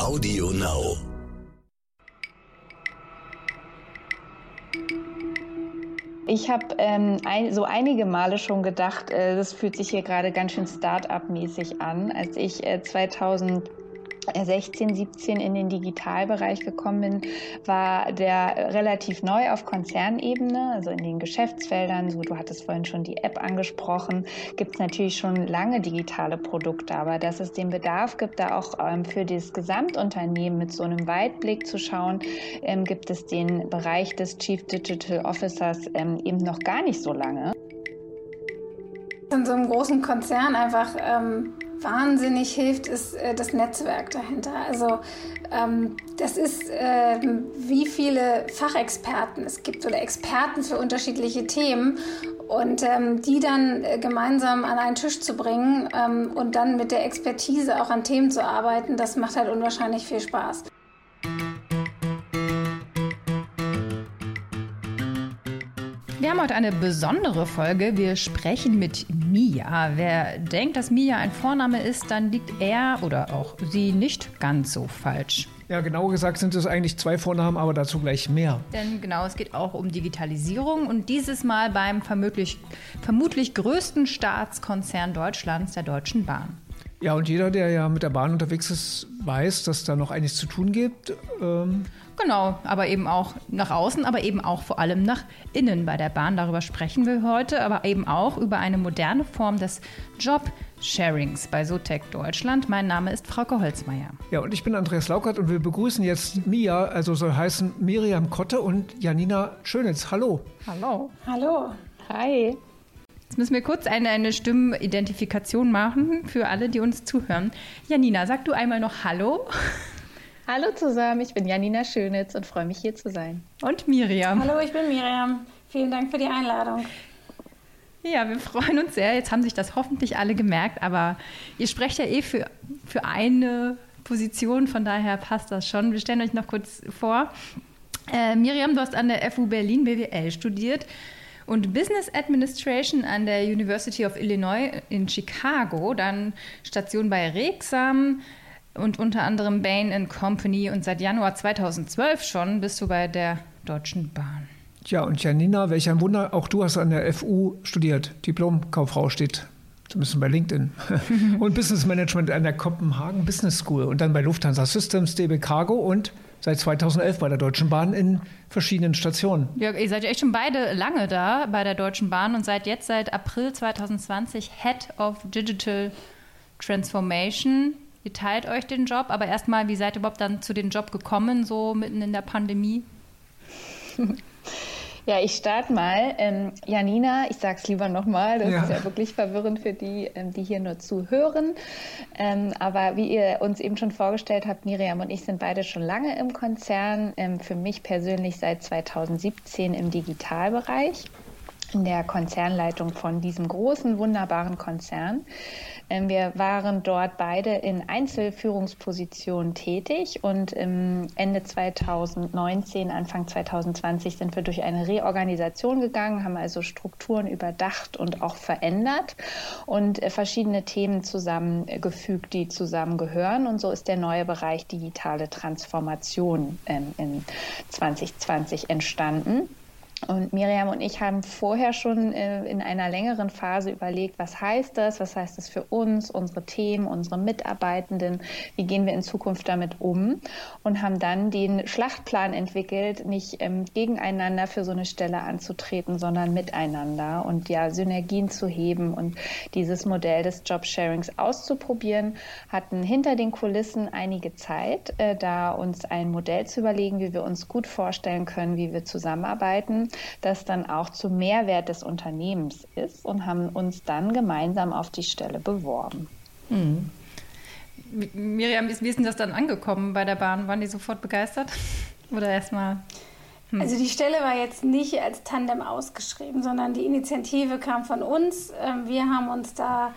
Audio Now. Ich habe ähm, ein, so einige Male schon gedacht, äh, das fühlt sich hier gerade ganz schön Start-up-mäßig an. Als ich äh, 2000 16, 17 in den Digitalbereich gekommen bin, war der relativ neu auf Konzernebene, also in den Geschäftsfeldern. So, du hattest vorhin schon die App angesprochen. Gibt es natürlich schon lange digitale Produkte, aber dass es den Bedarf gibt, da auch ähm, für das Gesamtunternehmen mit so einem Weitblick zu schauen, ähm, gibt es den Bereich des Chief Digital Officers ähm, eben noch gar nicht so lange. In so einem großen Konzern einfach ähm, wahnsinnig hilft, ist äh, das Netzwerk dahinter. Also ähm, das ist, äh, wie viele Fachexperten es gibt oder Experten für unterschiedliche Themen und ähm, die dann äh, gemeinsam an einen Tisch zu bringen ähm, und dann mit der Expertise auch an Themen zu arbeiten, das macht halt unwahrscheinlich viel Spaß. Wir haben heute eine besondere Folge. Wir sprechen mit Mia. Wer denkt, dass Mia ein Vorname ist, dann liegt er oder auch sie nicht ganz so falsch. Ja, genau gesagt sind es eigentlich zwei Vornamen, aber dazu gleich mehr. Denn genau, es geht auch um Digitalisierung und dieses Mal beim vermutlich, vermutlich größten Staatskonzern Deutschlands, der Deutschen Bahn. Ja, und jeder, der ja mit der Bahn unterwegs ist, weiß, dass da noch einiges zu tun gibt. Ähm Genau, aber eben auch nach außen, aber eben auch vor allem nach innen bei der Bahn. Darüber sprechen wir heute, aber eben auch über eine moderne Form des Job-Sharings bei Sotec Deutschland. Mein Name ist Frauke Holzmeier. Ja, und ich bin Andreas Laukert und wir begrüßen jetzt Mia, also soll heißen Miriam Kotte und Janina Schönitz. Hallo. Hallo. Hallo. Hi. Jetzt müssen wir kurz eine, eine Stimmenidentifikation machen für alle, die uns zuhören. Janina, sag du einmal noch Hallo. Hallo zusammen, ich bin Janina Schönitz und freue mich hier zu sein. Und Miriam. Hallo, ich bin Miriam. Vielen Dank für die Einladung. Ja, wir freuen uns sehr. Jetzt haben sich das hoffentlich alle gemerkt, aber ihr sprecht ja eh für, für eine Position, von daher passt das schon. Wir stellen euch noch kurz vor. Äh, Miriam, du hast an der FU Berlin BWL studiert und Business Administration an der University of Illinois in Chicago, dann Station bei Rexam, und unter anderem Bain Company und seit Januar 2012 schon bist du bei der Deutschen Bahn. Ja, und Janina, welch ein Wunder, auch du hast an der FU studiert. Diplomkauffrau steht zumindest bei LinkedIn. und Business Management an der Kopenhagen Business School und dann bei Lufthansa Systems, DB Cargo und seit 2011 bei der Deutschen Bahn in verschiedenen Stationen. Ja, ihr seid ja echt schon beide lange da bei der Deutschen Bahn und seid jetzt seit April 2020 Head of Digital Transformation Ihr teilt euch den Job, aber erstmal, wie seid ihr überhaupt dann zu dem Job gekommen, so mitten in der Pandemie? Ja, ich starte mal. Ähm, Janina, ich sage es lieber nochmal, das ja. ist ja wirklich verwirrend für die, ähm, die hier nur zuhören. Ähm, aber wie ihr uns eben schon vorgestellt habt, Miriam und ich sind beide schon lange im Konzern. Ähm, für mich persönlich seit 2017 im Digitalbereich in der Konzernleitung von diesem großen, wunderbaren Konzern. Ähm, wir waren dort beide in Einzelführungspositionen tätig und Ende 2019, Anfang 2020 sind wir durch eine Reorganisation gegangen, haben also Strukturen überdacht und auch verändert und äh, verschiedene Themen zusammengefügt, die zusammengehören. Und so ist der neue Bereich digitale Transformation ähm, in 2020 entstanden. Und Miriam und ich haben vorher schon äh, in einer längeren Phase überlegt, was heißt das, was heißt das für uns, unsere Themen, unsere Mitarbeitenden, wie gehen wir in Zukunft damit um? Und haben dann den Schlachtplan entwickelt, nicht ähm, gegeneinander für so eine Stelle anzutreten, sondern miteinander. Und ja Synergien zu heben und dieses Modell des Jobsharings auszuprobieren, hatten hinter den Kulissen einige Zeit, äh, da uns ein Modell zu überlegen, wie wir uns gut vorstellen können, wie wir zusammenarbeiten das dann auch zum Mehrwert des Unternehmens ist und haben uns dann gemeinsam auf die Stelle beworben. Mhm. Miriam, wie ist denn das dann angekommen bei der Bahn? Waren die sofort begeistert? Oder erstmal? Hm. Also die Stelle war jetzt nicht als Tandem ausgeschrieben, sondern die Initiative kam von uns. Ähm, wir haben uns da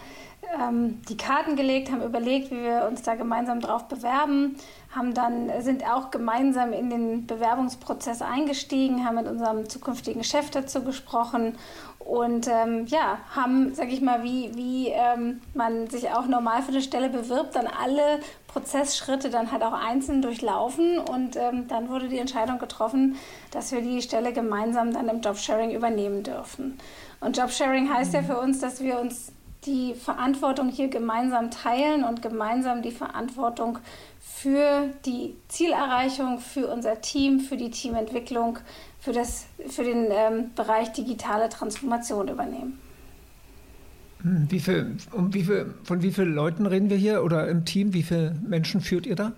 ähm, die Karten gelegt, haben überlegt, wie wir uns da gemeinsam drauf bewerben, haben dann, sind auch gemeinsam in den Bewerbungsprozess eingestiegen, haben mit unserem zukünftigen Chef dazu gesprochen und ähm, ja, haben, sag ich mal, wie, wie ähm, man sich auch normal für eine Stelle bewirbt, dann alle Prozessschritte dann halt auch einzeln durchlaufen und ähm, dann wurde die Entscheidung getroffen, dass wir die Stelle gemeinsam dann im Jobsharing übernehmen dürfen. Und Jobsharing heißt ja für uns, dass wir uns die Verantwortung hier gemeinsam teilen und gemeinsam die Verantwortung für die Zielerreichung, für unser Team, für die Teamentwicklung, für, das, für den ähm, Bereich digitale Transformation übernehmen. Hm, wie viel, um wie viel, von wie vielen Leuten reden wir hier oder im Team? Wie viele Menschen führt ihr da?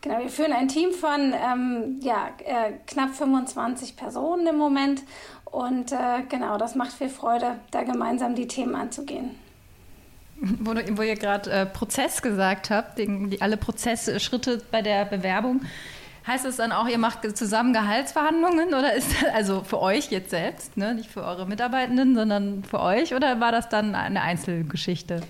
Genau, wir führen ein Team von ähm, ja, äh, knapp 25 Personen im Moment und äh, genau, das macht viel Freude, da gemeinsam die Themen anzugehen. Wo, wo ihr gerade äh, Prozess gesagt habt, die, die, alle Prozessschritte bei der Bewerbung, heißt es dann auch, ihr macht zusammen Gehaltsverhandlungen oder ist das also für euch jetzt selbst, ne? nicht für eure Mitarbeitenden, sondern für euch oder war das dann eine Einzelgeschichte?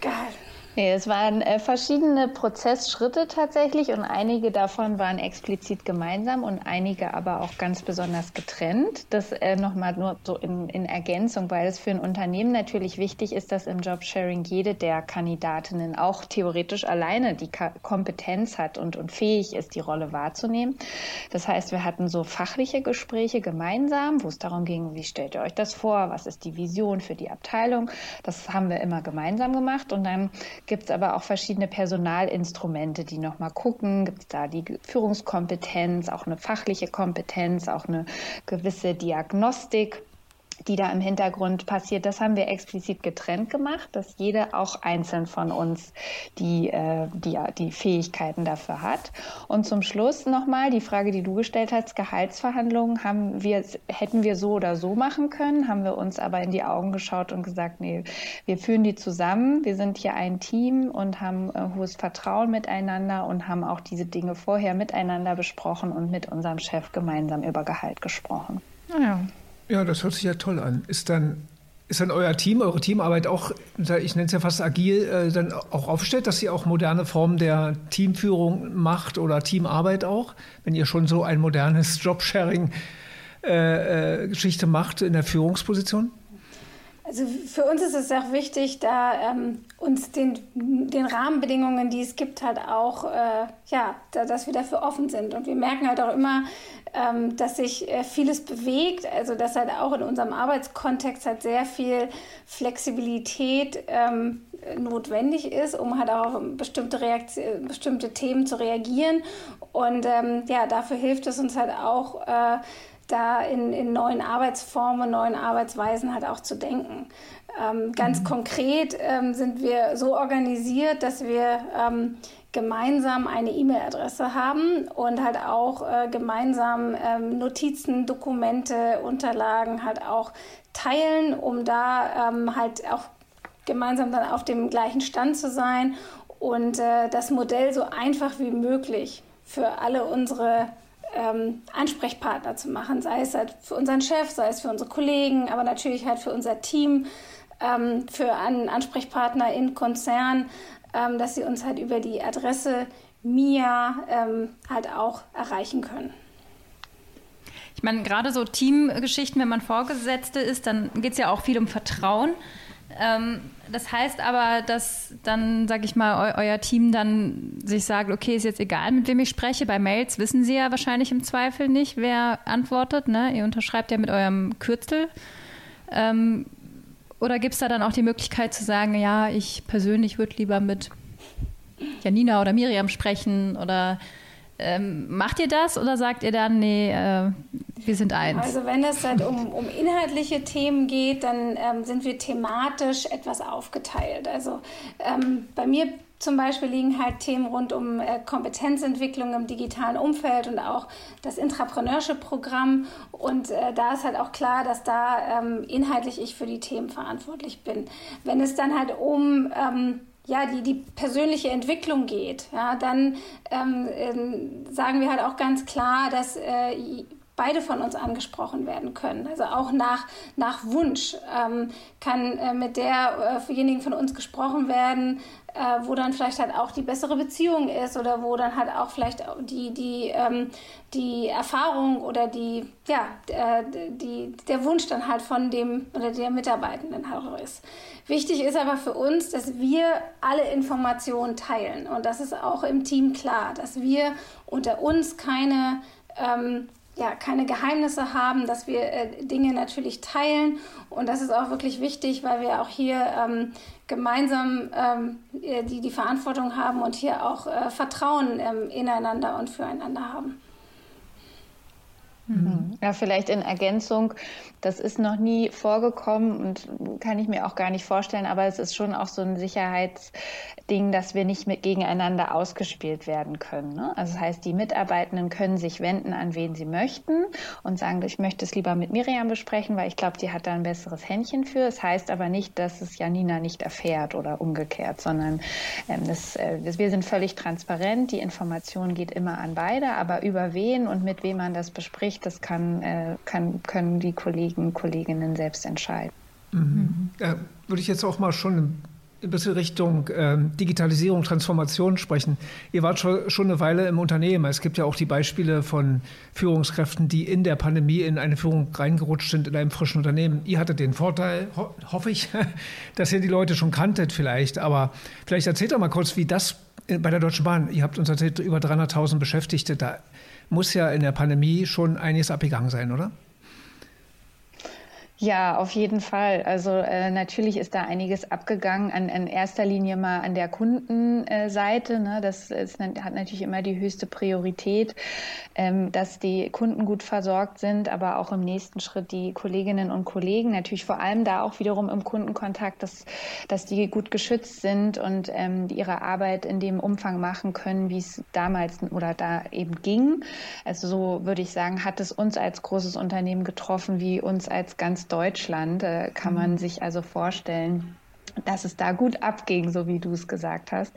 Gehalt. Nee, es waren äh, verschiedene Prozessschritte tatsächlich und einige davon waren explizit gemeinsam und einige aber auch ganz besonders getrennt. Das äh, nochmal nur so in, in Ergänzung, weil es für ein Unternehmen natürlich wichtig ist, dass im Jobsharing jede der Kandidatinnen auch theoretisch alleine die Ka Kompetenz hat und, und fähig ist, die Rolle wahrzunehmen. Das heißt, wir hatten so fachliche Gespräche gemeinsam, wo es darum ging, wie stellt ihr euch das vor, was ist die Vision für die Abteilung. Das haben wir immer gemeinsam gemacht und dann gibt es aber auch verschiedene Personalinstrumente, die nochmal gucken, gibt es da die Führungskompetenz, auch eine fachliche Kompetenz, auch eine gewisse Diagnostik die da im Hintergrund passiert, das haben wir explizit getrennt gemacht, dass jeder auch einzeln von uns die, äh, die, die Fähigkeiten dafür hat. Und zum Schluss nochmal die Frage, die du gestellt hast, Gehaltsverhandlungen haben wir, hätten wir so oder so machen können, haben wir uns aber in die Augen geschaut und gesagt, nee, wir führen die zusammen, wir sind hier ein Team und haben äh, hohes Vertrauen miteinander und haben auch diese Dinge vorher miteinander besprochen und mit unserem Chef gemeinsam über Gehalt gesprochen. Ja. Ja, das hört sich ja toll an. Ist dann, ist dann euer Team, eure Teamarbeit auch, ich nenne es ja fast agil, äh, dann auch aufgestellt, dass ihr auch moderne Formen der Teamführung macht oder Teamarbeit auch, wenn ihr schon so ein modernes Jobsharing-Geschichte äh, äh, macht in der Führungsposition? Also für uns ist es auch wichtig, da ähm, uns den, den Rahmenbedingungen, die es gibt, halt auch, äh, ja, da, dass wir dafür offen sind. Und wir merken halt auch immer, ähm, dass sich äh, vieles bewegt, also dass halt auch in unserem Arbeitskontext halt sehr viel Flexibilität ähm, notwendig ist, um halt auch auf bestimmte, Reaktion, bestimmte Themen zu reagieren. Und ähm, ja, dafür hilft es uns halt auch, äh, da in, in neuen Arbeitsformen, neuen Arbeitsweisen halt auch zu denken. Ähm, ganz mhm. konkret ähm, sind wir so organisiert, dass wir ähm, gemeinsam eine E-Mail-Adresse haben und halt auch äh, gemeinsam ähm, Notizen, Dokumente, Unterlagen halt auch teilen, um da ähm, halt auch gemeinsam dann auf dem gleichen Stand zu sein und äh, das Modell so einfach wie möglich für alle unsere ähm, Ansprechpartner zu machen, sei es halt für unseren Chef, sei es für unsere Kollegen, aber natürlich halt für unser Team, ähm, für einen Ansprechpartner in Konzern, ähm, dass sie uns halt über die Adresse MIA ähm, halt auch erreichen können. Ich meine, gerade so Teamgeschichten, wenn man Vorgesetzte ist, dann geht es ja auch viel um Vertrauen. Ähm, das heißt aber, dass dann, sag ich mal, eu euer Team dann sich sagt, okay, ist jetzt egal, mit wem ich spreche. Bei Mails wissen sie ja wahrscheinlich im Zweifel nicht, wer antwortet. Ne? Ihr unterschreibt ja mit eurem Kürzel. Ähm, oder gibt es da dann auch die Möglichkeit zu sagen, ja, ich persönlich würde lieber mit Janina oder Miriam sprechen oder ähm, macht ihr das oder sagt ihr dann, nee, äh, wir sind eins? Also wenn es halt um, um inhaltliche Themen geht, dann ähm, sind wir thematisch etwas aufgeteilt. Also ähm, bei mir zum Beispiel liegen halt Themen rund um äh, Kompetenzentwicklung im digitalen Umfeld und auch das Intrapreneurship-Programm. Und äh, da ist halt auch klar, dass da ähm, inhaltlich ich für die Themen verantwortlich bin. Wenn es dann halt um ähm, ja, die, die persönliche Entwicklung geht, ja, dann ähm, äh, sagen wir halt auch ganz klar, dass äh, beide von uns angesprochen werden können. Also auch nach, nach Wunsch ähm, kann äh, mit derjenigen äh von uns gesprochen werden, äh, wo dann vielleicht halt auch die bessere Beziehung ist oder wo dann halt auch vielleicht die, die, ähm, die Erfahrung oder die, ja, äh, die, der Wunsch dann halt von dem oder der Mitarbeitenden halt auch ist. Wichtig ist aber für uns, dass wir alle Informationen teilen und das ist auch im Team klar, dass wir unter uns keine ähm, ja, keine Geheimnisse haben, dass wir äh, Dinge natürlich teilen. Und das ist auch wirklich wichtig, weil wir auch hier ähm, gemeinsam ähm, äh, die, die Verantwortung haben und hier auch äh, Vertrauen ähm, ineinander und füreinander haben. Mhm. Ja, vielleicht in Ergänzung, das ist noch nie vorgekommen und kann ich mir auch gar nicht vorstellen, aber es ist schon auch so ein Sicherheitsding, dass wir nicht mit gegeneinander ausgespielt werden können. Ne? Also das heißt, die Mitarbeitenden können sich wenden, an wen sie möchten und sagen, ich möchte es lieber mit Miriam besprechen, weil ich glaube, die hat da ein besseres Händchen für. Es das heißt aber nicht, dass es Janina nicht erfährt oder umgekehrt, sondern ähm, das, äh, wir sind völlig transparent. Die Information geht immer an beide, aber über wen und mit wem man das bespricht, das kann, äh, kann, können die Kollegen und Kolleginnen selbst entscheiden. Mhm. Ja, würde ich jetzt auch mal schon ein bisschen Richtung äh, Digitalisierung, Transformation sprechen. Ihr wart schon, schon eine Weile im Unternehmen. Es gibt ja auch die Beispiele von Führungskräften, die in der Pandemie in eine Führung reingerutscht sind in einem frischen Unternehmen. Ihr hattet den Vorteil, ho hoffe ich, dass ihr die Leute schon kanntet vielleicht. Aber vielleicht erzählt doch mal kurz, wie das bei der Deutschen Bahn, ihr habt uns erzählt, über 300.000 Beschäftigte, da muss ja in der Pandemie schon einiges abgegangen sein, oder? Ja, auf jeden Fall. Also äh, natürlich ist da einiges abgegangen, an, in erster Linie mal an der Kundenseite. Ne? Das ist, hat natürlich immer die höchste Priorität, ähm, dass die Kunden gut versorgt sind, aber auch im nächsten Schritt die Kolleginnen und Kollegen. Natürlich vor allem da auch wiederum im Kundenkontakt, dass, dass die gut geschützt sind und ähm, ihre Arbeit in dem Umfang machen können, wie es damals oder da eben ging. Also so würde ich sagen, hat es uns als großes Unternehmen getroffen, wie uns als ganz Deutschland, äh, kann man mhm. sich also vorstellen, dass es da gut abging, so wie du es gesagt hast.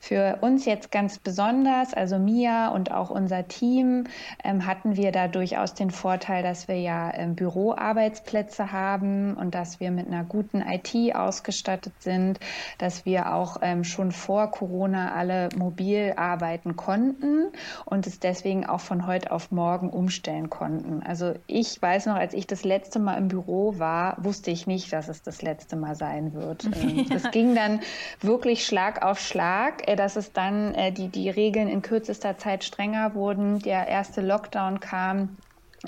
Für uns jetzt ganz besonders, also Mia und auch unser Team, ähm, hatten wir da durchaus den Vorteil, dass wir ja ähm, Büroarbeitsplätze haben und dass wir mit einer guten IT ausgestattet sind, dass wir auch ähm, schon vor Corona alle mobil arbeiten konnten und es deswegen auch von heute auf morgen umstellen konnten. Also ich weiß noch, als ich das letzte Mal im Büro war, wusste ich nicht, dass es das letzte Mal sein wird. Es ja. ging dann wirklich Schlag auf Schlag, äh, dass es dann äh, die, die Regeln in kürzester Zeit strenger wurden. Der erste Lockdown kam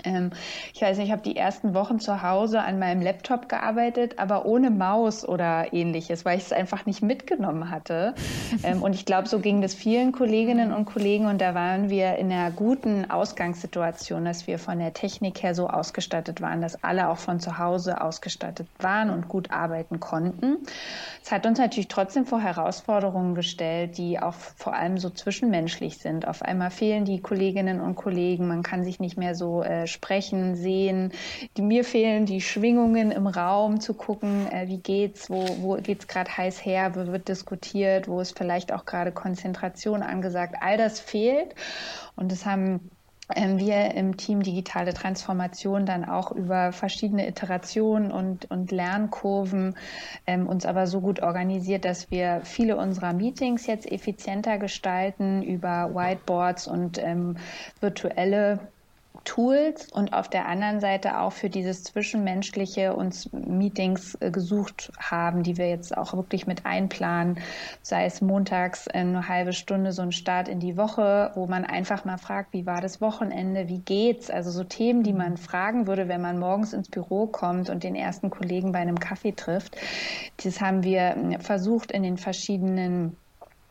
ähm, ich weiß nicht, ich habe die ersten Wochen zu Hause an meinem Laptop gearbeitet, aber ohne Maus oder ähnliches, weil ich es einfach nicht mitgenommen hatte. ähm, und ich glaube, so ging das vielen Kolleginnen und Kollegen und da waren wir in einer guten Ausgangssituation, dass wir von der Technik her so ausgestattet waren, dass alle auch von zu Hause ausgestattet waren und gut arbeiten konnten. Es hat uns natürlich trotzdem vor Herausforderungen gestellt, die auch vor allem so zwischenmenschlich sind. Auf einmal fehlen die Kolleginnen und Kollegen, man kann sich nicht mehr so äh, sprechen, sehen. Die, mir fehlen die Schwingungen im Raum zu gucken, äh, wie geht's, wo, wo geht's gerade heiß her, wo wird diskutiert, wo ist vielleicht auch gerade Konzentration angesagt. All das fehlt. Und das haben ähm, wir im Team Digitale Transformation dann auch über verschiedene Iterationen und, und Lernkurven ähm, uns aber so gut organisiert, dass wir viele unserer Meetings jetzt effizienter gestalten über Whiteboards und ähm, virtuelle Tools und auf der anderen Seite auch für dieses Zwischenmenschliche uns Meetings äh, gesucht haben, die wir jetzt auch wirklich mit einplanen, sei es montags eine halbe Stunde so ein Start in die Woche, wo man einfach mal fragt, wie war das Wochenende, wie geht's? Also so Themen, die man fragen würde, wenn man morgens ins Büro kommt und den ersten Kollegen bei einem Kaffee trifft. Das haben wir äh, versucht in den verschiedenen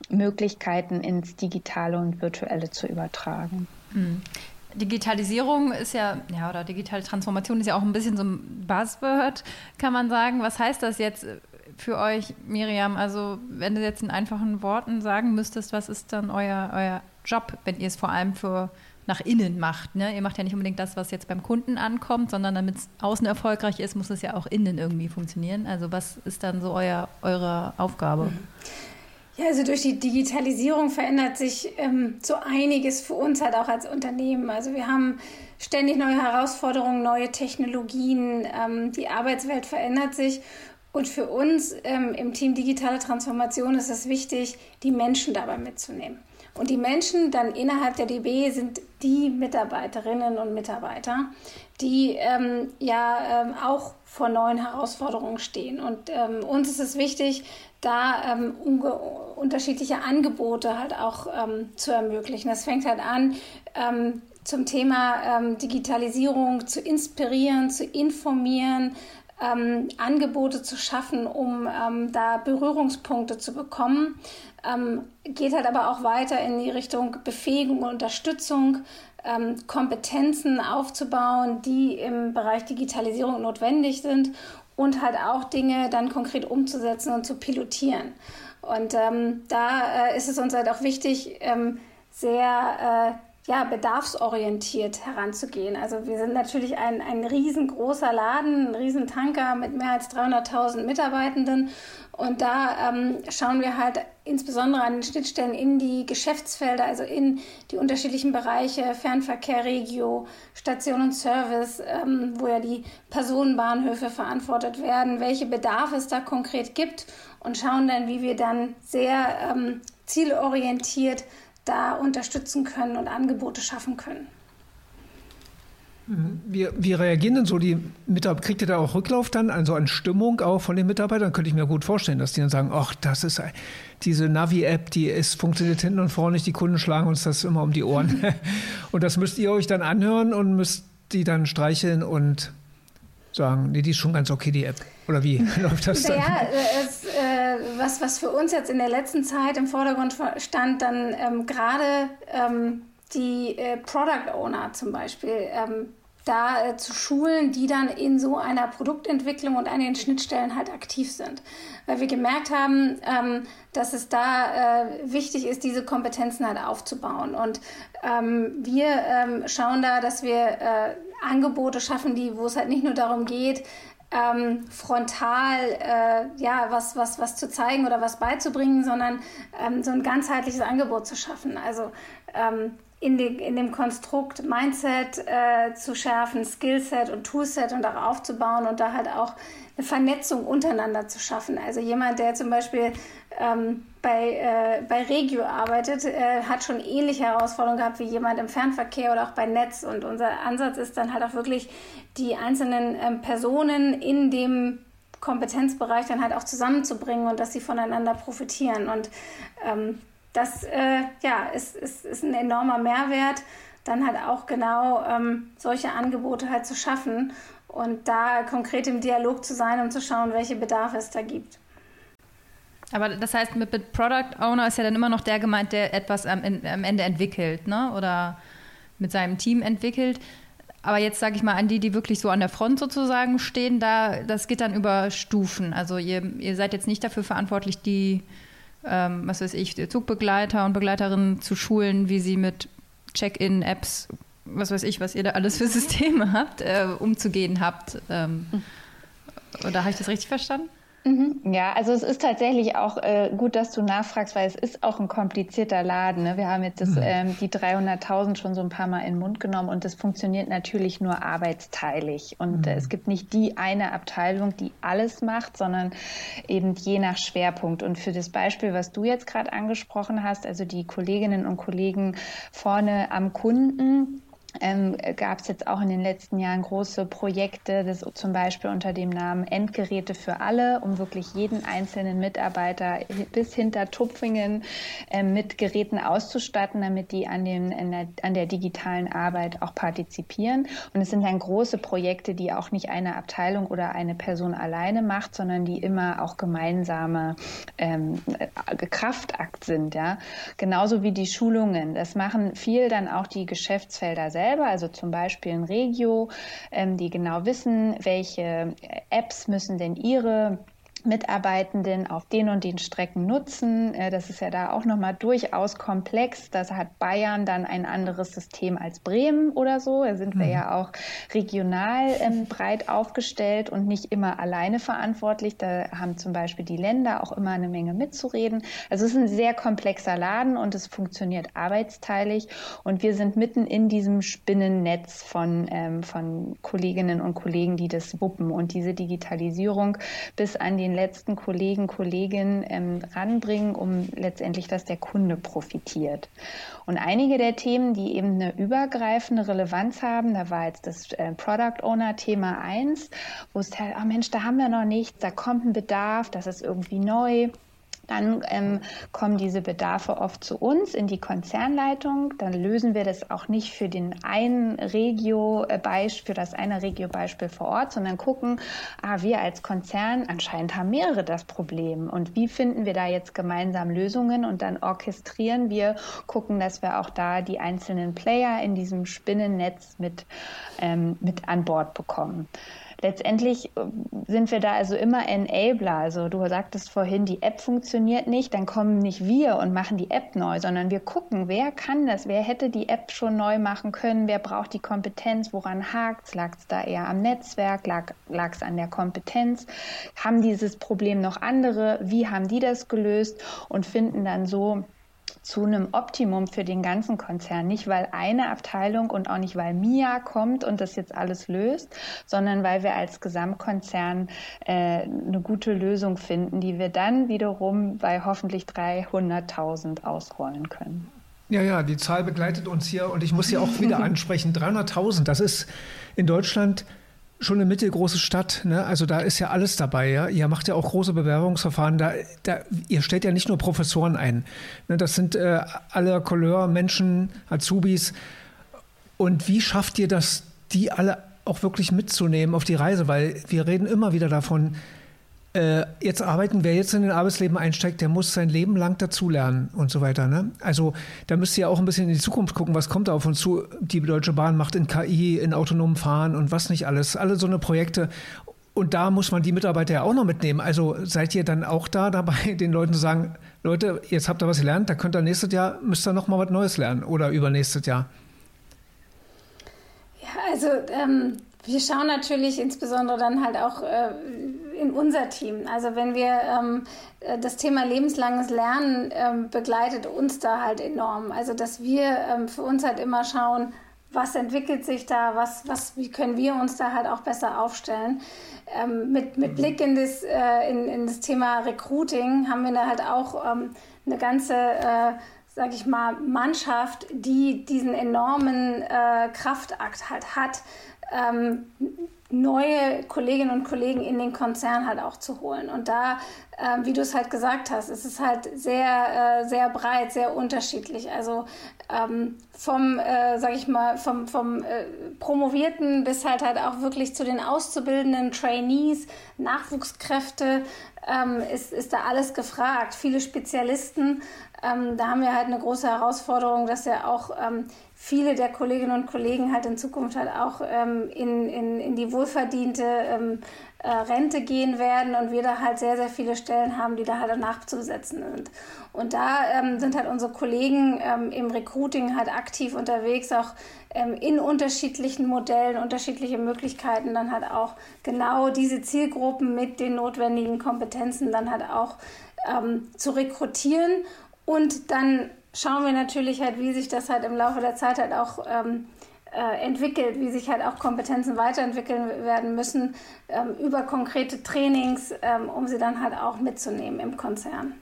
Möglichkeiten ins Digitale und Virtuelle zu übertragen. Digitalisierung ist ja, ja, oder digitale Transformation ist ja auch ein bisschen so ein Buzzword, kann man sagen. Was heißt das jetzt für euch, Miriam? Also, wenn du jetzt in einfachen Worten sagen müsstest, was ist dann euer, euer Job, wenn ihr es vor allem für nach innen macht. Ne? Ihr macht ja nicht unbedingt das, was jetzt beim Kunden ankommt, sondern damit es außen erfolgreich ist, muss es ja auch innen irgendwie funktionieren. Also was ist dann so euer, eure Aufgabe? Mhm. Ja, also durch die Digitalisierung verändert sich ähm, so einiges für uns halt auch als Unternehmen. Also wir haben ständig neue Herausforderungen, neue Technologien, ähm, die Arbeitswelt verändert sich. Und für uns ähm, im Team Digitale Transformation ist es wichtig, die Menschen dabei mitzunehmen. Und die Menschen dann innerhalb der DB sind die Mitarbeiterinnen und Mitarbeiter, die ähm, ja ähm, auch vor neuen Herausforderungen stehen. Und ähm, uns ist es wichtig, da ähm, unterschiedliche Angebote halt auch ähm, zu ermöglichen. Das fängt halt an, ähm, zum Thema ähm, Digitalisierung zu inspirieren, zu informieren, ähm, Angebote zu schaffen, um ähm, da Berührungspunkte zu bekommen. geht halt aber auch weiter in die Richtung Befähigung und Unterstützung, Kompetenzen aufzubauen, die im Bereich Digitalisierung notwendig sind und halt auch Dinge dann konkret umzusetzen und zu pilotieren. Und ähm, da äh, ist es uns halt auch wichtig, ähm, sehr äh, ja, bedarfsorientiert heranzugehen. Also wir sind natürlich ein, ein riesengroßer Laden, ein Riesentanker mit mehr als 300.000 Mitarbeitenden und da ähm, schauen wir halt insbesondere an den Schnittstellen in die Geschäftsfelder, also in die unterschiedlichen Bereiche, Fernverkehr, Regio, Station und Service, ähm, wo ja die Personenbahnhöfe verantwortet werden, welche Bedarfe es da konkret gibt und schauen dann, wie wir dann sehr ähm, zielorientiert da unterstützen können und Angebote schaffen können. Wie, wie reagieren denn so die Mitarbeiter? Kriegt ihr da auch Rücklauf dann, also an Stimmung auch von den Mitarbeitern? Könnte ich mir gut vorstellen, dass die dann sagen, ach, das ist diese Navi-App, die ist, funktioniert hinten und vorne nicht, die Kunden schlagen uns das immer um die Ohren. und das müsst ihr euch dann anhören und müsst die dann streicheln und sagen, nee, die ist schon ganz okay, die App. Oder wie läuft das dann? Ja, es, äh, was, was für uns jetzt in der letzten Zeit im Vordergrund stand, dann ähm, gerade ähm, die äh, Product Owner zum Beispiel. Ähm, da äh, zu schulen, die dann in so einer Produktentwicklung und an den Schnittstellen halt aktiv sind. Weil wir gemerkt haben, ähm, dass es da äh, wichtig ist, diese Kompetenzen halt aufzubauen. Und ähm, wir ähm, schauen da, dass wir äh, Angebote schaffen, die, wo es halt nicht nur darum geht, ähm, frontal äh, ja was was was zu zeigen oder was beizubringen, sondern ähm, so ein ganzheitliches Angebot zu schaffen. Also ähm, in, die, in dem Konstrukt Mindset äh, zu schärfen, Skillset und Toolset und auch aufzubauen und da halt auch eine Vernetzung untereinander zu schaffen. Also jemand, der zum Beispiel ähm, bei, äh, bei Regio arbeitet, äh, hat schon ähnliche Herausforderungen gehabt wie jemand im Fernverkehr oder auch bei Netz. Und unser Ansatz ist dann halt auch wirklich, die einzelnen ähm, Personen in dem Kompetenzbereich dann halt auch zusammenzubringen und dass sie voneinander profitieren. Und ähm, das äh, ja, ist, ist, ist ein enormer Mehrwert, dann halt auch genau ähm, solche Angebote halt zu schaffen und da konkret im Dialog zu sein und zu schauen, welche Bedarfe es da gibt. Aber das heißt, mit, mit Product Owner ist ja dann immer noch der gemeint, der etwas am, am Ende entwickelt, ne? Oder mit seinem Team entwickelt. Aber jetzt sage ich mal an die, die wirklich so an der Front sozusagen stehen, da das geht dann über Stufen. Also ihr, ihr seid jetzt nicht dafür verantwortlich, die ähm, was weiß ich, Zugbegleiter und Begleiterinnen zu schulen, wie sie mit Check-in-Apps, was weiß ich, was ihr da alles für Systeme habt, äh, umzugehen habt. Ähm, oder habe ich das richtig verstanden? Mhm. Ja, also es ist tatsächlich auch äh, gut, dass du nachfragst, weil es ist auch ein komplizierter Laden. Ne? Wir haben jetzt das, mhm. ähm, die 300.000 schon so ein paar Mal in den Mund genommen und das funktioniert natürlich nur arbeitsteilig. Und äh, mhm. es gibt nicht die eine Abteilung, die alles macht, sondern eben je nach Schwerpunkt. Und für das Beispiel, was du jetzt gerade angesprochen hast, also die Kolleginnen und Kollegen vorne am Kunden, ähm, gab es jetzt auch in den letzten Jahren große Projekte, das zum Beispiel unter dem Namen Endgeräte für alle, um wirklich jeden einzelnen Mitarbeiter bis hinter Tupfingen äh, mit Geräten auszustatten, damit die an, den, der, an der digitalen Arbeit auch partizipieren. Und es sind dann große Projekte, die auch nicht eine Abteilung oder eine Person alleine macht, sondern die immer auch gemeinsame ähm, Kraftakt sind. Ja? Genauso wie die Schulungen. Das machen viel dann auch die Geschäftsfelder selbst selber, also zum Beispiel in Regio, ähm, die genau wissen, welche Apps müssen denn ihre Mitarbeitenden auf den und den Strecken nutzen. Äh, das ist ja da auch nochmal durchaus komplex. Das hat Bayern dann ein anderes System als Bremen oder so. Da sind wir mhm. ja auch regional ähm, breit aufgestellt und nicht immer alleine verantwortlich. Da haben zum Beispiel die Länder auch immer eine Menge mitzureden. Also es ist ein sehr komplexer Laden und es funktioniert arbeitsteilig. Und wir sind mitten in diesem Spinnennetz von, ähm, von Kolleginnen und Kollegen, die das wuppen und diese Digitalisierung bis an den den letzten Kollegen, Kolleginnen ähm, ranbringen, um letztendlich, dass der Kunde profitiert. Und einige der Themen, die eben eine übergreifende Relevanz haben, da war jetzt das äh, Product Owner Thema 1, wo es halt, oh Mensch, da haben wir noch nichts, da kommt ein Bedarf, das ist irgendwie neu. Dann ähm, kommen diese Bedarfe oft zu uns in die Konzernleitung. Dann lösen wir das auch nicht für den einen Regio äh, für das eine Regio-Beispiel vor Ort, sondern gucken, ah, wir als Konzern anscheinend haben mehrere das Problem. Und wie finden wir da jetzt gemeinsam Lösungen? Und dann orchestrieren wir, gucken, dass wir auch da die einzelnen Player in diesem Spinnennetz mit, ähm, mit an Bord bekommen letztendlich äh, sind wir da also immer Enabler. Also du sagtest vorhin, die App funktioniert nicht, dann kommen nicht wir und machen die App neu, sondern wir gucken, wer kann das, wer hätte die App schon neu machen können, wer braucht die Kompetenz, woran hakt es, lag es da eher am Netzwerk, lag es an der Kompetenz, haben dieses Problem noch andere, wie haben die das gelöst und finden dann so zu einem Optimum für den ganzen Konzern. Nicht, weil eine Abteilung und auch nicht, weil MIA kommt und das jetzt alles löst, sondern weil wir als Gesamtkonzern äh, eine gute Lösung finden, die wir dann wiederum bei hoffentlich 300.000 ausrollen können. Ja, ja, die Zahl begleitet uns hier und ich muss sie auch wieder ansprechen. 300.000, das ist in Deutschland schon eine mittelgroße Stadt, ne? also da ist ja alles dabei. Ja? Ihr macht ja auch große Bewerbungsverfahren. Da, da, ihr stellt ja nicht nur Professoren ein. Ne? Das sind äh, alle Couleur, Menschen, Azubis. Und wie schafft ihr das, die alle auch wirklich mitzunehmen auf die Reise? Weil wir reden immer wieder davon, äh, jetzt arbeiten, wer jetzt in den Arbeitsleben einsteigt, der muss sein Leben lang dazulernen und so weiter. Ne? Also da müsst ihr auch ein bisschen in die Zukunft gucken, was kommt da auf uns zu. Die Deutsche Bahn macht in KI, in autonomem Fahren und was nicht alles. Alle so eine Projekte. Und da muss man die Mitarbeiter ja auch noch mitnehmen. Also seid ihr dann auch da dabei, den Leuten zu sagen, Leute, jetzt habt ihr was gelernt, da könnt ihr nächstes Jahr, müsst ihr noch mal was Neues lernen oder übernächstes Jahr. Ja, also ähm, wir schauen natürlich insbesondere dann halt auch äh, in unser Team. Also wenn wir ähm, äh, das Thema lebenslanges Lernen ähm, begleitet uns da halt enorm. Also dass wir ähm, für uns halt immer schauen, was entwickelt sich da, was, was, wie können wir uns da halt auch besser aufstellen. Ähm, mit, mit Blick in das, äh, in, in das Thema Recruiting haben wir da halt auch ähm, eine ganze äh, sage ich mal, Mannschaft, die diesen enormen äh, Kraftakt halt hat, ähm, neue Kolleginnen und Kollegen in den Konzern halt auch zu holen. Und da, äh, wie du es halt gesagt hast, ist es halt sehr, äh, sehr breit, sehr unterschiedlich. Also ähm, vom, äh, sag ich mal, vom, vom äh, Promovierten bis halt halt auch wirklich zu den auszubildenden Trainees, Nachwuchskräfte, ähm, ist, ist da alles gefragt. Viele Spezialisten. Ähm, da haben wir halt eine große Herausforderung, dass ja auch ähm, viele der Kolleginnen und Kollegen halt in Zukunft halt auch ähm, in, in, in die wohlverdiente ähm, äh, Rente gehen werden und wir da halt sehr, sehr viele Stellen haben, die da halt danach zu besetzen sind. Und da ähm, sind halt unsere Kollegen ähm, im Recruiting halt aktiv unterwegs, auch ähm, in unterschiedlichen Modellen, unterschiedliche Möglichkeiten, dann halt auch genau diese Zielgruppen mit den notwendigen Kompetenzen dann halt auch ähm, zu rekrutieren und dann schauen wir natürlich halt, wie sich das halt im Laufe der Zeit halt auch ähm, äh, entwickelt, wie sich halt auch Kompetenzen weiterentwickeln werden müssen ähm, über konkrete Trainings, ähm, um sie dann halt auch mitzunehmen im Konzern.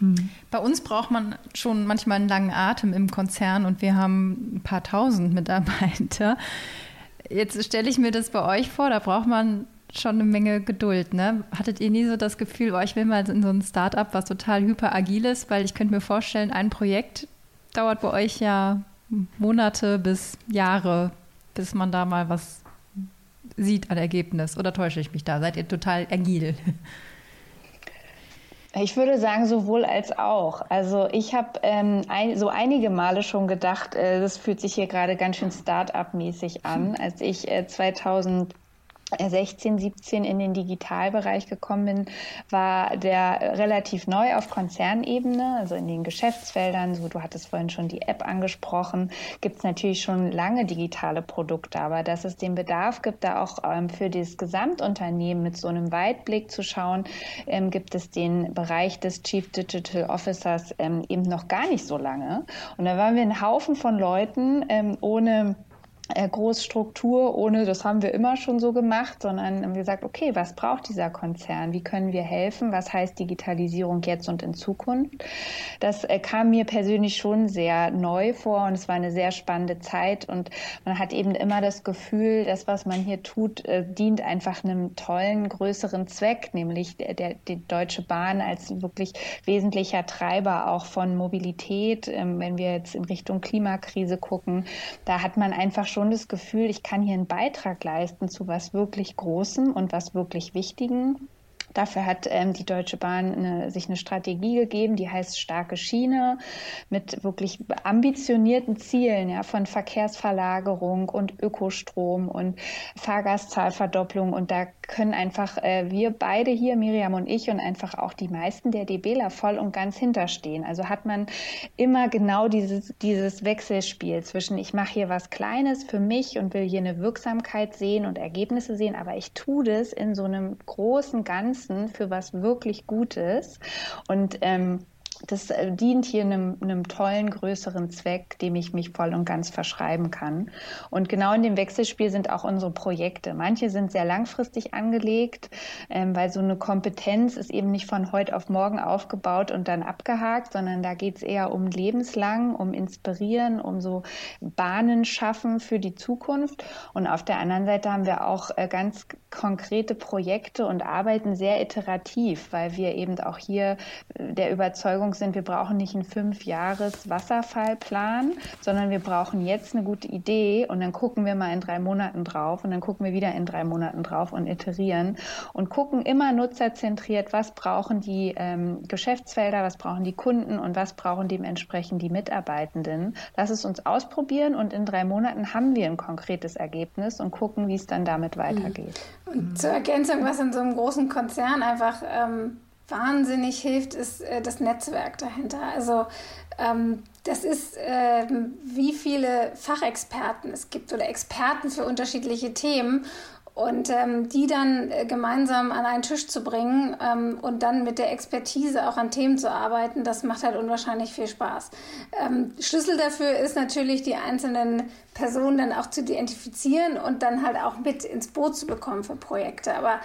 Hm. Bei uns braucht man schon manchmal einen langen Atem im Konzern und wir haben ein paar tausend Mitarbeiter. Jetzt stelle ich mir das bei euch vor, da braucht man schon eine Menge Geduld, ne? Hattet ihr nie so das Gefühl, oh, ich will mal in so ein Startup, was total hyperagil ist, weil ich könnte mir vorstellen, ein Projekt dauert bei euch ja Monate bis Jahre, bis man da mal was sieht an Ergebnis. Oder täusche ich mich da? Seid ihr total agil? Ich würde sagen, sowohl als auch. Also ich habe ähm, ein, so einige Male schon gedacht, äh, das fühlt sich hier gerade ganz schön Start-up-mäßig an, als ich äh, 2000 16, 17 in den Digitalbereich gekommen bin, war der relativ neu auf Konzernebene, also in den Geschäftsfeldern. So, du hattest vorhin schon die App angesprochen. Gibt es natürlich schon lange digitale Produkte, aber dass es den Bedarf gibt, da auch ähm, für das Gesamtunternehmen mit so einem Weitblick zu schauen, ähm, gibt es den Bereich des Chief Digital Officers ähm, eben noch gar nicht so lange. Und da waren wir ein Haufen von Leuten ähm, ohne äh, Großstruktur, ohne das haben wir immer schon so gemacht, sondern haben gesagt, okay, was braucht dieser Konzern? Wie können wir helfen? Was heißt Digitalisierung jetzt und in Zukunft? Das äh, kam mir persönlich schon sehr neu vor und es war eine sehr spannende Zeit und man hat eben immer das Gefühl, das, was man hier tut, äh, dient einfach einem tollen, größeren Zweck, nämlich der, der, die Deutsche Bahn als wirklich wesentlicher Treiber auch von Mobilität. Ähm, wenn wir jetzt in Richtung Klimakrise gucken, da hat man einfach schon das Gefühl, ich kann hier einen Beitrag leisten zu was wirklich Großem und was wirklich Wichtigen. Dafür hat ähm, die Deutsche Bahn eine, sich eine Strategie gegeben, die heißt starke Schiene mit wirklich ambitionierten Zielen ja, von Verkehrsverlagerung und Ökostrom und Fahrgastzahlverdopplung. Und da können einfach äh, wir beide hier, Miriam und ich, und einfach auch die meisten der DBler voll und ganz hinterstehen. Also hat man immer genau dieses, dieses Wechselspiel zwischen, ich mache hier was Kleines für mich und will hier eine Wirksamkeit sehen und Ergebnisse sehen, aber ich tue das in so einem großen Ganzen für was wirklich Gutes. Und ähm, das äh, dient hier einem, einem, tollen, größeren Zweck, dem ich mich voll und ganz verschreiben kann. Und genau in dem Wechselspiel sind auch unsere Projekte. Manche sind sehr langfristig angelegt, ähm, weil so eine Kompetenz ist eben nicht von heute auf morgen aufgebaut und dann abgehakt, sondern da geht es eher um lebenslang, um inspirieren, um so Bahnen schaffen für die Zukunft. Und auf der anderen Seite haben wir auch äh, ganz konkrete Projekte und arbeiten sehr iterativ, weil wir eben auch hier äh, der Überzeugung sind, wir brauchen nicht einen fünf Jahres Wasserfallplan, sondern wir brauchen jetzt eine gute Idee und dann gucken wir mal in drei Monaten drauf und dann gucken wir wieder in drei Monaten drauf und iterieren und gucken immer nutzerzentriert, was brauchen die ähm, Geschäftsfelder, was brauchen die Kunden und was brauchen dementsprechend die Mitarbeitenden. Lass es uns ausprobieren und in drei Monaten haben wir ein konkretes Ergebnis und gucken, wie es dann damit weitergeht. Und zur Ergänzung, was in so einem großen Konzern einfach ähm, wahnsinnig hilft, ist äh, das Netzwerk dahinter. Also ähm, das ist, äh, wie viele Fachexperten es gibt oder Experten für unterschiedliche Themen und ähm, die dann äh, gemeinsam an einen Tisch zu bringen ähm, und dann mit der Expertise auch an Themen zu arbeiten, das macht halt unwahrscheinlich viel Spaß. Ähm, Schlüssel dafür ist natürlich, die einzelnen Personen dann auch zu identifizieren und dann halt auch mit ins Boot zu bekommen für Projekte. Aber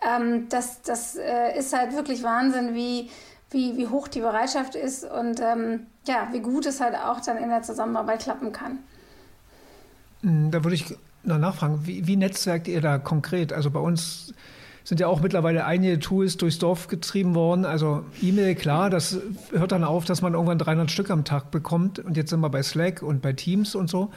ähm, das, das äh, ist halt wirklich Wahnsinn, wie, wie, wie hoch die Bereitschaft ist und ähm, ja, wie gut es halt auch dann in der Zusammenarbeit klappen kann. Da würde ich noch nachfragen, wie, wie netzwerkt ihr da konkret? Also bei uns sind ja auch mittlerweile einige Tools durchs Dorf getrieben worden. Also E-Mail, klar, das hört dann auf, dass man irgendwann 300 Stück am Tag bekommt. Und jetzt sind wir bei Slack und bei Teams und so.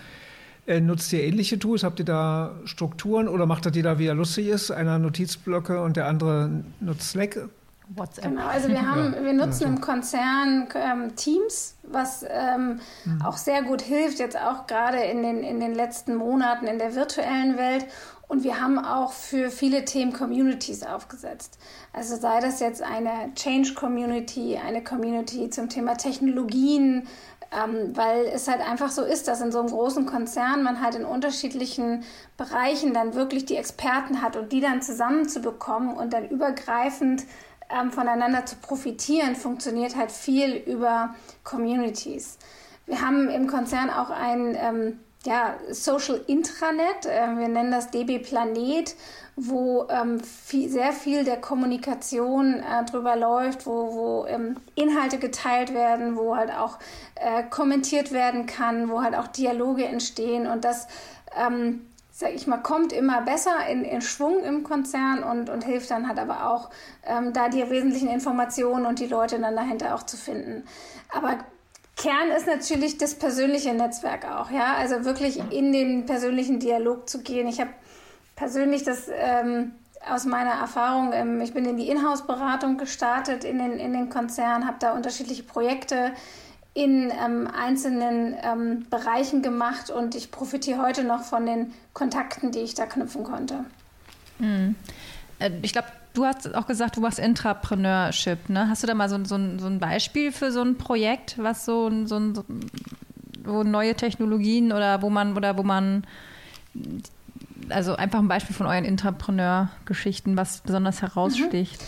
Äh, nutzt ihr ähnliche Tools? Habt ihr da Strukturen oder macht das jeder, wie er lustig ist? Einer Notizblöcke und der andere nutzt Slack? WhatsApp. Genau, also wir haben, ja, wir nutzen ja, im Konzern ähm, Teams, was ähm, mhm. auch sehr gut hilft, jetzt auch gerade in den, in den letzten Monaten in der virtuellen Welt. Und wir haben auch für viele Themen Communities aufgesetzt. Also sei das jetzt eine Change Community, eine Community zum Thema Technologien, ähm, weil es halt einfach so ist, dass in so einem großen Konzern man halt in unterschiedlichen Bereichen dann wirklich die Experten hat und die dann zusammenzubekommen und dann übergreifend ähm, voneinander zu profitieren, funktioniert halt viel über Communities. Wir haben im Konzern auch ein ähm, ja, Social Intranet, äh, wir nennen das DB Planet, wo ähm, viel, sehr viel der Kommunikation äh, drüber läuft, wo, wo ähm, Inhalte geteilt werden, wo halt auch äh, kommentiert werden kann, wo halt auch Dialoge entstehen und das ähm, sag ich mal, kommt immer besser in, in Schwung im Konzern und, und hilft dann halt aber auch, ähm, da die wesentlichen Informationen und die Leute dann dahinter auch zu finden. Aber Kern ist natürlich das persönliche Netzwerk auch, ja, also wirklich in den persönlichen Dialog zu gehen. Ich habe persönlich das ähm, aus meiner Erfahrung, ähm, ich bin in die Inhouse-Beratung gestartet in den, in den Konzernen, habe da unterschiedliche Projekte in ähm, einzelnen ähm, Bereichen gemacht und ich profitiere heute noch von den Kontakten, die ich da knüpfen konnte. Mhm. Ich glaube, du hast auch gesagt, du machst Intrapreneurship. Ne? Hast du da mal so, so, so ein Beispiel für so ein Projekt, was so, so, so wo neue Technologien oder wo man oder wo man also einfach ein Beispiel von euren Intrapreneur-Geschichten, was besonders heraussticht. Mhm.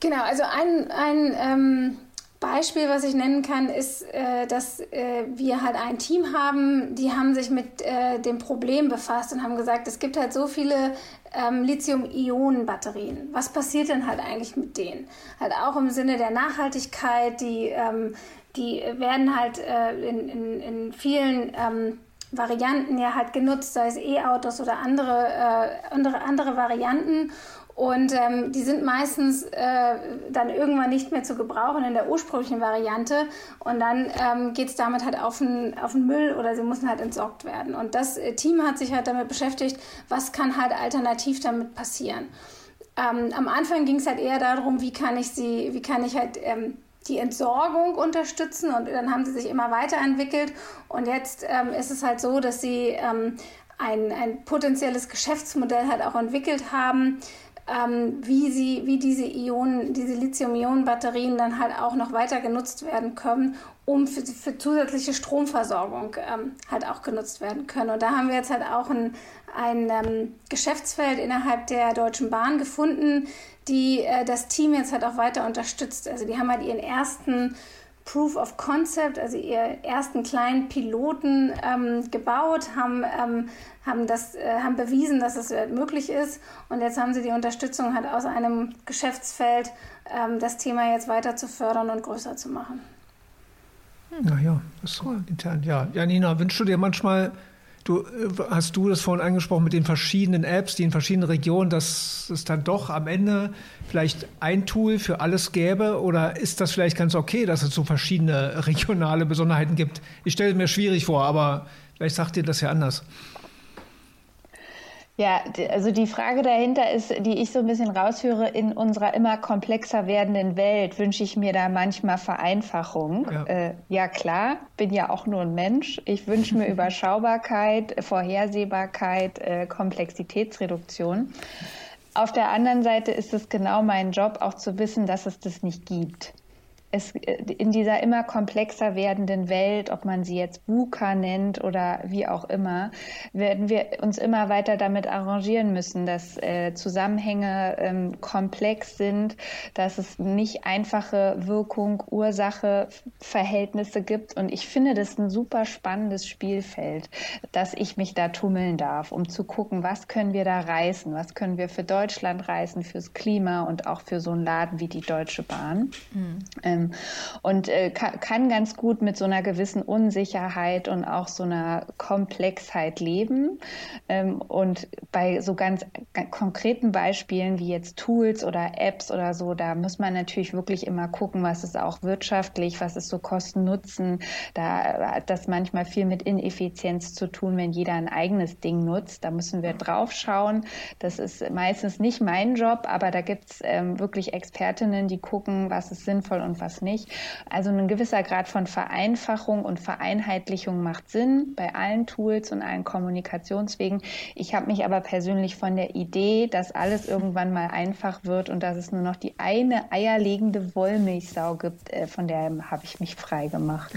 Genau, also ein, ein ähm, Beispiel, was ich nennen kann, ist, äh, dass äh, wir halt ein Team haben, die haben sich mit äh, dem Problem befasst und haben gesagt, es gibt halt so viele ähm, Lithium-Ionen-Batterien. Was passiert denn halt eigentlich mit denen? Halt auch im Sinne der Nachhaltigkeit, die, ähm, die werden halt in, in, in vielen ähm, Varianten ja halt genutzt, sei es E-Autos oder andere, andere, andere Varianten. Und ähm, die sind meistens äh, dann irgendwann nicht mehr zu gebrauchen in der ursprünglichen Variante. Und dann ähm, geht es damit halt auf den, auf den Müll oder sie müssen halt entsorgt werden. Und das äh, Team hat sich halt damit beschäftigt, was kann halt alternativ damit passieren. Ähm, am Anfang ging es halt eher darum, wie kann ich sie, wie kann ich halt ähm, die Entsorgung unterstützen und dann haben sie sich immer weiterentwickelt und jetzt ähm, ist es halt so, dass sie ähm, ein, ein potenzielles Geschäftsmodell halt auch entwickelt haben, ähm, wie, sie, wie diese Ionen, diese Lithium-Ionen-Batterien dann halt auch noch weiter genutzt werden können, um für, für zusätzliche Stromversorgung ähm, halt auch genutzt werden können. Und da haben wir jetzt halt auch ein, ein ähm, Geschäftsfeld innerhalb der Deutschen Bahn gefunden, die äh, das Team jetzt halt auch weiter unterstützt. Also die haben halt ihren ersten Proof of Concept, also ihren ersten kleinen Piloten ähm, gebaut, haben, ähm, haben, das, äh, haben bewiesen, dass es äh, möglich ist. Und jetzt haben sie die Unterstützung halt aus einem Geschäftsfeld, ähm, das Thema jetzt weiter zu fördern und größer zu machen. Naja, das ist cool. Ja, Janina, wünschst du dir manchmal Du, hast du das vorhin angesprochen mit den verschiedenen Apps, die in verschiedenen Regionen, dass es dann doch am Ende vielleicht ein Tool für alles gäbe? Oder ist das vielleicht ganz okay, dass es so verschiedene regionale Besonderheiten gibt? Ich stelle es mir schwierig vor, aber vielleicht sagt ihr das ja anders. Ja, also die Frage dahinter ist, die ich so ein bisschen raushöre, in unserer immer komplexer werdenden Welt wünsche ich mir da manchmal Vereinfachung. Ja, äh, ja klar, bin ja auch nur ein Mensch. Ich wünsche mir Überschaubarkeit, Vorhersehbarkeit, äh, Komplexitätsreduktion. Auf der anderen Seite ist es genau mein Job, auch zu wissen, dass es das nicht gibt es, äh, in dieser immer komplexer werdenden Welt, ob man sie jetzt VUCA nennt oder wie auch immer, werden wir uns immer weiter damit arrangieren müssen, dass äh, Zusammenhänge ähm, komplex sind, dass es nicht einfache Wirkung, Ursache, Verhältnisse gibt. Und ich finde das ein super spannendes Spielfeld, dass ich mich da tummeln darf, um zu gucken, was können wir da reißen, was können wir für Deutschland reißen, fürs Klima und auch für so einen Laden wie die Deutsche Bahn. Mhm. Ähm, und äh, kann, kann ganz gut mit so einer gewissen Unsicherheit und auch so einer Komplexheit leben. Ähm, und bei so ganz, ganz konkreten Beispielen wie jetzt Tools oder Apps oder so, da muss man natürlich wirklich immer gucken, was ist auch wirtschaftlich, was ist so Kosten-Nutzen. Da hat das manchmal viel mit Ineffizienz zu tun, wenn jeder ein eigenes Ding nutzt. Da müssen wir drauf schauen. Das ist meistens nicht mein Job, aber da gibt es ähm, wirklich Expertinnen, die gucken, was ist sinnvoll und was nicht. Also ein gewisser Grad von Vereinfachung und Vereinheitlichung macht Sinn bei allen Tools und allen Kommunikationswegen. Ich habe mich aber persönlich von der Idee, dass alles irgendwann mal einfach wird und dass es nur noch die eine eierlegende Wollmilchsau gibt, äh, von der habe ich mich frei gemacht.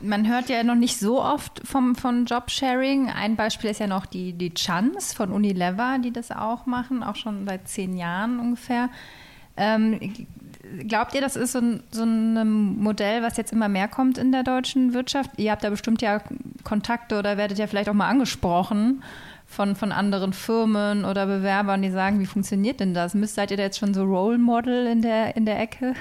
Man hört ja noch nicht so oft vom, von Jobsharing. Ein Beispiel ist ja noch die, die Chance von Unilever, die das auch machen, auch schon seit zehn Jahren ungefähr. Ähm, glaubt ihr, das ist so ein, so ein Modell, was jetzt immer mehr kommt in der deutschen Wirtschaft? Ihr habt da bestimmt ja Kontakte oder werdet ja vielleicht auch mal angesprochen von, von anderen Firmen oder Bewerbern, die sagen, wie funktioniert denn das? Müsst, seid ihr da jetzt schon so Role Model in der, in der Ecke?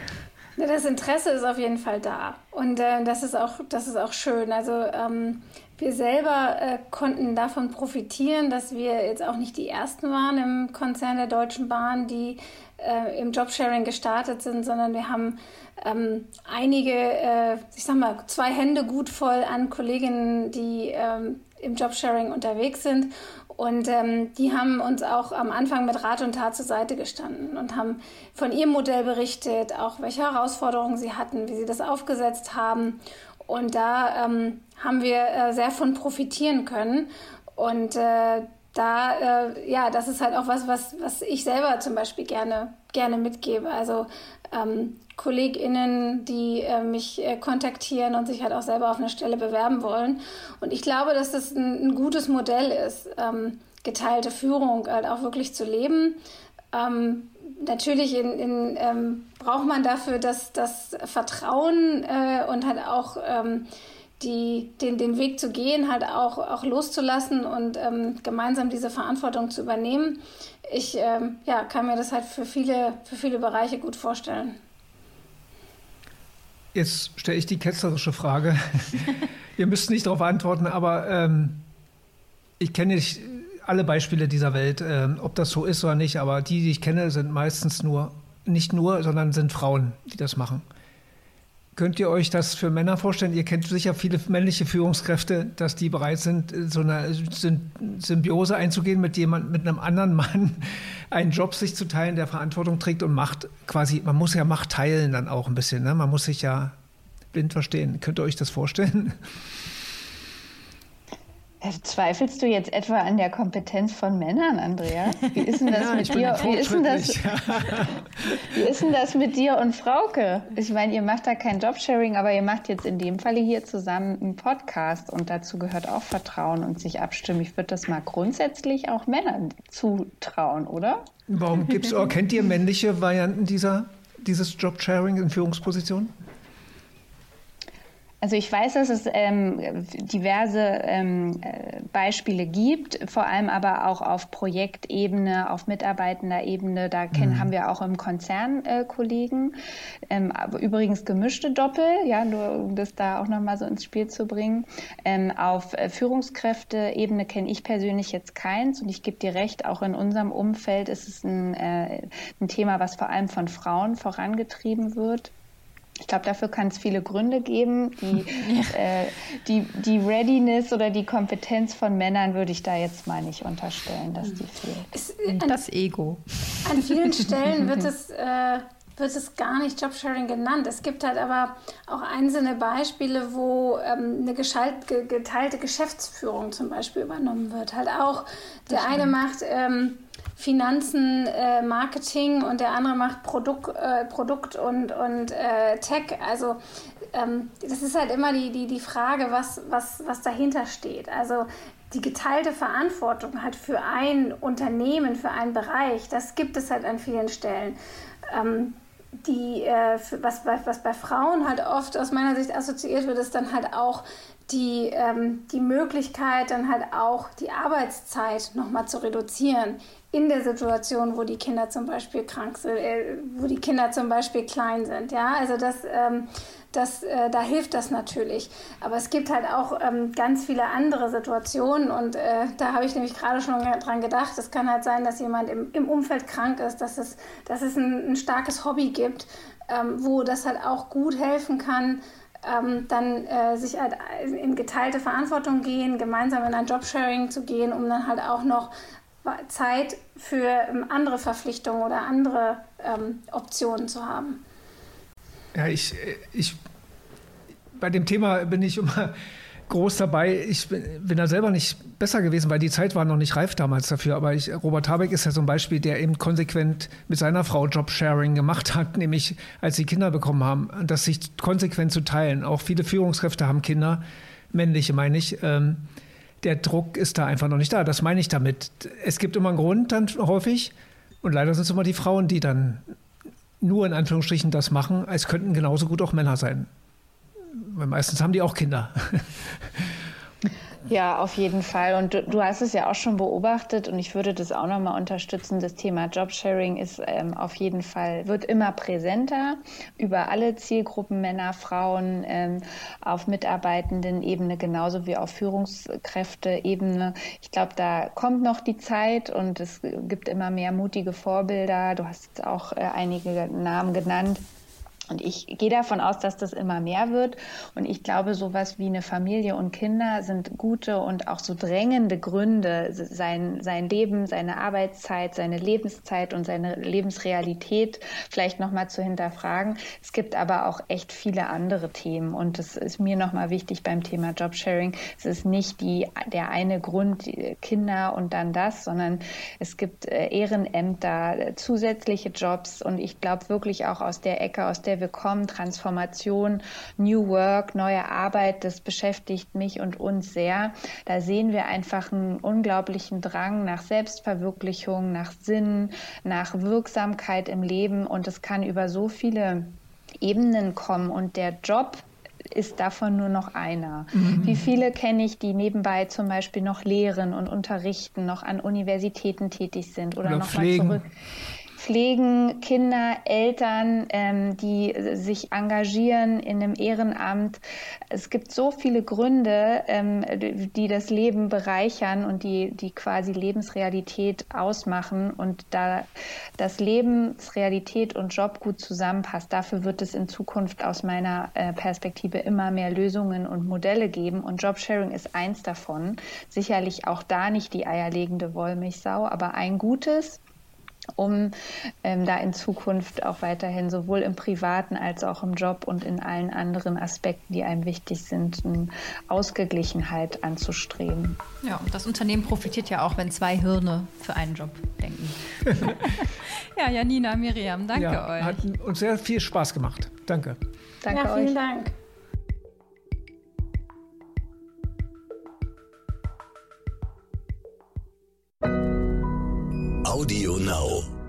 Das Interesse ist auf jeden Fall da und äh, das, ist auch, das ist auch schön. Also ähm, wir selber äh, konnten davon profitieren, dass wir jetzt auch nicht die Ersten waren im Konzern der Deutschen Bahn, die äh, im Jobsharing gestartet sind, sondern wir haben ähm, einige, äh, ich sag mal, zwei Hände gut voll an Kolleginnen, die ähm, im Jobsharing unterwegs sind. Und ähm, die haben uns auch am Anfang mit Rat und Tat zur Seite gestanden und haben von ihrem Modell berichtet, auch welche Herausforderungen sie hatten, wie sie das aufgesetzt haben. Und da ähm, haben wir äh, sehr von profitieren können. Und äh, da, äh, ja, das ist halt auch was, was, was ich selber zum Beispiel gerne, gerne mitgebe. Also ähm, KollegInnen, die äh, mich äh, kontaktieren und sich halt auch selber auf eine Stelle bewerben wollen. Und ich glaube, dass das ein, ein gutes Modell ist, ähm, geteilte Führung halt auch wirklich zu leben. Ähm, natürlich in, in, ähm, braucht man dafür das, das Vertrauen äh, und halt auch ähm, die, den, den Weg zu gehen, halt auch, auch loszulassen und ähm, gemeinsam diese Verantwortung zu übernehmen. Ich ähm, ja, kann mir das halt für viele, für viele Bereiche gut vorstellen. Jetzt stelle ich die ketzerische Frage. Ihr müsst nicht darauf antworten, aber ähm, ich kenne nicht alle Beispiele dieser Welt, äh, ob das so ist oder nicht, aber die, die ich kenne, sind meistens nur, nicht nur, sondern sind Frauen, die das machen. Könnt ihr euch das für Männer vorstellen? Ihr kennt sicher viele männliche Führungskräfte, dass die bereit sind, so eine Symbiose einzugehen mit jemand, mit einem anderen Mann, einen Job sich zu teilen, der Verantwortung trägt und Macht quasi, man muss ja Macht teilen dann auch ein bisschen, ne? Man muss sich ja blind verstehen. Könnt ihr euch das vorstellen? Zweifelst du jetzt etwa an der Kompetenz von Männern, Andreas? Wie ist denn das ja, mit dir? Wie ist denn das, wie ist denn das mit dir und Frauke? Ich meine, ihr macht da kein Jobsharing, aber ihr macht jetzt in dem Falle hier zusammen einen Podcast und dazu gehört auch Vertrauen und sich abstimmen. Ich würde das mal grundsätzlich auch Männern zutrauen, oder? Warum gibt's, oh, kennt ihr männliche Varianten dieser, dieses Jobsharing in Führungspositionen? Also ich weiß, dass es ähm, diverse ähm, äh, Beispiele gibt, vor allem aber auch auf Projektebene, auf Mitarbeitenderebene. Da kennen, mhm. haben wir auch im Konzern äh, Kollegen. Ähm, übrigens gemischte Doppel, ja, nur um das da auch nochmal so ins Spiel zu bringen. Ähm, auf äh, Führungskräfteebene kenne ich persönlich jetzt keins und ich gebe dir recht, auch in unserem Umfeld ist es ein, äh, ein Thema, was vor allem von Frauen vorangetrieben wird. Ich glaube, dafür kann es viele Gründe geben. Die, äh, die, die Readiness oder die Kompetenz von Männern würde ich da jetzt mal nicht unterstellen, dass die fehlt. Äh, das Ego. An vielen Stellen wird es, äh, wird es gar nicht Jobsharing genannt. Es gibt halt aber auch einzelne Beispiele, wo ähm, eine geteilte Geschäftsführung zum Beispiel übernommen wird. Halt auch, der eine macht... Ähm, Finanzen, äh, Marketing und der andere macht Produkt, äh, Produkt und, und äh, Tech. Also ähm, das ist halt immer die, die, die Frage, was, was, was dahinter steht. Also die geteilte Verantwortung halt für ein Unternehmen, für einen Bereich, das gibt es halt an vielen Stellen. Ähm, die, äh, was, was bei Frauen halt oft aus meiner Sicht assoziiert wird, ist dann halt auch die, ähm, die Möglichkeit, dann halt auch die Arbeitszeit nochmal zu reduzieren in der Situation, wo die Kinder zum Beispiel krank sind, äh, wo die Kinder zum Beispiel klein sind. Ja, also das, ähm, das, äh, da hilft das natürlich. Aber es gibt halt auch ähm, ganz viele andere Situationen und äh, da habe ich nämlich gerade schon dran gedacht. Es kann halt sein, dass jemand im, im Umfeld krank ist, dass es, dass es ein, ein starkes Hobby gibt, ähm, wo das halt auch gut helfen kann, ähm, dann äh, sich halt in geteilte Verantwortung gehen, gemeinsam in ein Jobsharing zu gehen, um dann halt auch noch Zeit für ähm, andere Verpflichtungen oder andere ähm, Optionen zu haben. Ja, ich, ich, bei dem Thema bin ich immer groß dabei. Ich bin, da selber nicht besser gewesen, weil die Zeit war noch nicht reif damals dafür. Aber ich, Robert Habeck ist ja ein Beispiel, der eben konsequent mit seiner Frau Jobsharing gemacht hat, nämlich als sie Kinder bekommen haben, das sich konsequent zu teilen. Auch viele Führungskräfte haben Kinder, männliche meine ich. Ähm, der Druck ist da einfach noch nicht da. Das meine ich damit. Es gibt immer einen Grund dann häufig und leider sind es immer die Frauen, die dann nur in Anführungsstrichen das machen. Es könnten genauso gut auch Männer sein. Weil meistens haben die auch Kinder. Ja, auf jeden Fall. Und du, du, hast es ja auch schon beobachtet und ich würde das auch nochmal unterstützen. Das Thema Jobsharing ist ähm, auf jeden Fall, wird immer präsenter über alle Zielgruppen, Männer, Frauen, ähm, auf mitarbeitenden Ebene genauso wie auf Führungskräfte-Ebene. Ich glaube, da kommt noch die Zeit und es gibt immer mehr mutige Vorbilder. Du hast auch äh, einige Namen genannt Und ich gehe davon aus, dass das immer mehr wird. Und ich glaube, sowas wie eine Familie und Kinder sind gute und auch so drängende Gründe, sein, sein Leben, seine Arbeitszeit, seine Lebenszeit und seine Lebensrealität vielleicht nochmal zu hinterfragen. Es gibt aber auch echt viele andere Themen. Und das ist mir nochmal wichtig beim Thema Jobsharing. Es ist nicht die, der eine Grund, Kinder und dann das, sondern es gibt äh, Ehrenämter, zusätzliche Jobs. Und ich glaube wirklich auch aus der Ecke, aus der der wir kommen, Transformation, New Work, neue Arbeit, das beschäftigt mich und uns sehr. Da sehen wir einfach einen unglaublichen Drang nach Selbstverwirklichung, nach Sinn, nach Wirksamkeit im Leben und es kann über so viele Ebenen kommen und der Job ist davon nur noch einer. Mhm. Wie viele kenne ich, die nebenbei zum Beispiel noch lehren und unterrichten, noch an Universitäten tätig sind oder, oder noch mal zurück pflegen Kinder, Eltern, ähm, die sich engagieren in einem Ehrenamt. Es gibt so viele Gründe, ähm, die das Leben bereichern und die, die quasi Lebensrealität ausmachen. Und da das Lebensrealität und Job gut zusammenpasst, dafür wird es in Zukunft aus meiner äh, Perspektive immer mehr Lösungen und Modelle geben. Und Jobsharing ist eins davon. Sicherlich auch da nicht die eierlegende Wollmilchsau, aber ein gutes um ähm, da in Zukunft auch weiterhin sowohl im privaten als auch im Job und in allen anderen Aspekten, die einem wichtig sind, eine Ausgeglichenheit anzustreben. Ja, und das Unternehmen profitiert ja auch, wenn zwei Hirne für einen Job denken. ja, Janina, Miriam, danke ja, euch. Hat uns sehr viel Spaß gemacht. Danke. Danke ja, vielen euch. Dank. Audio Now.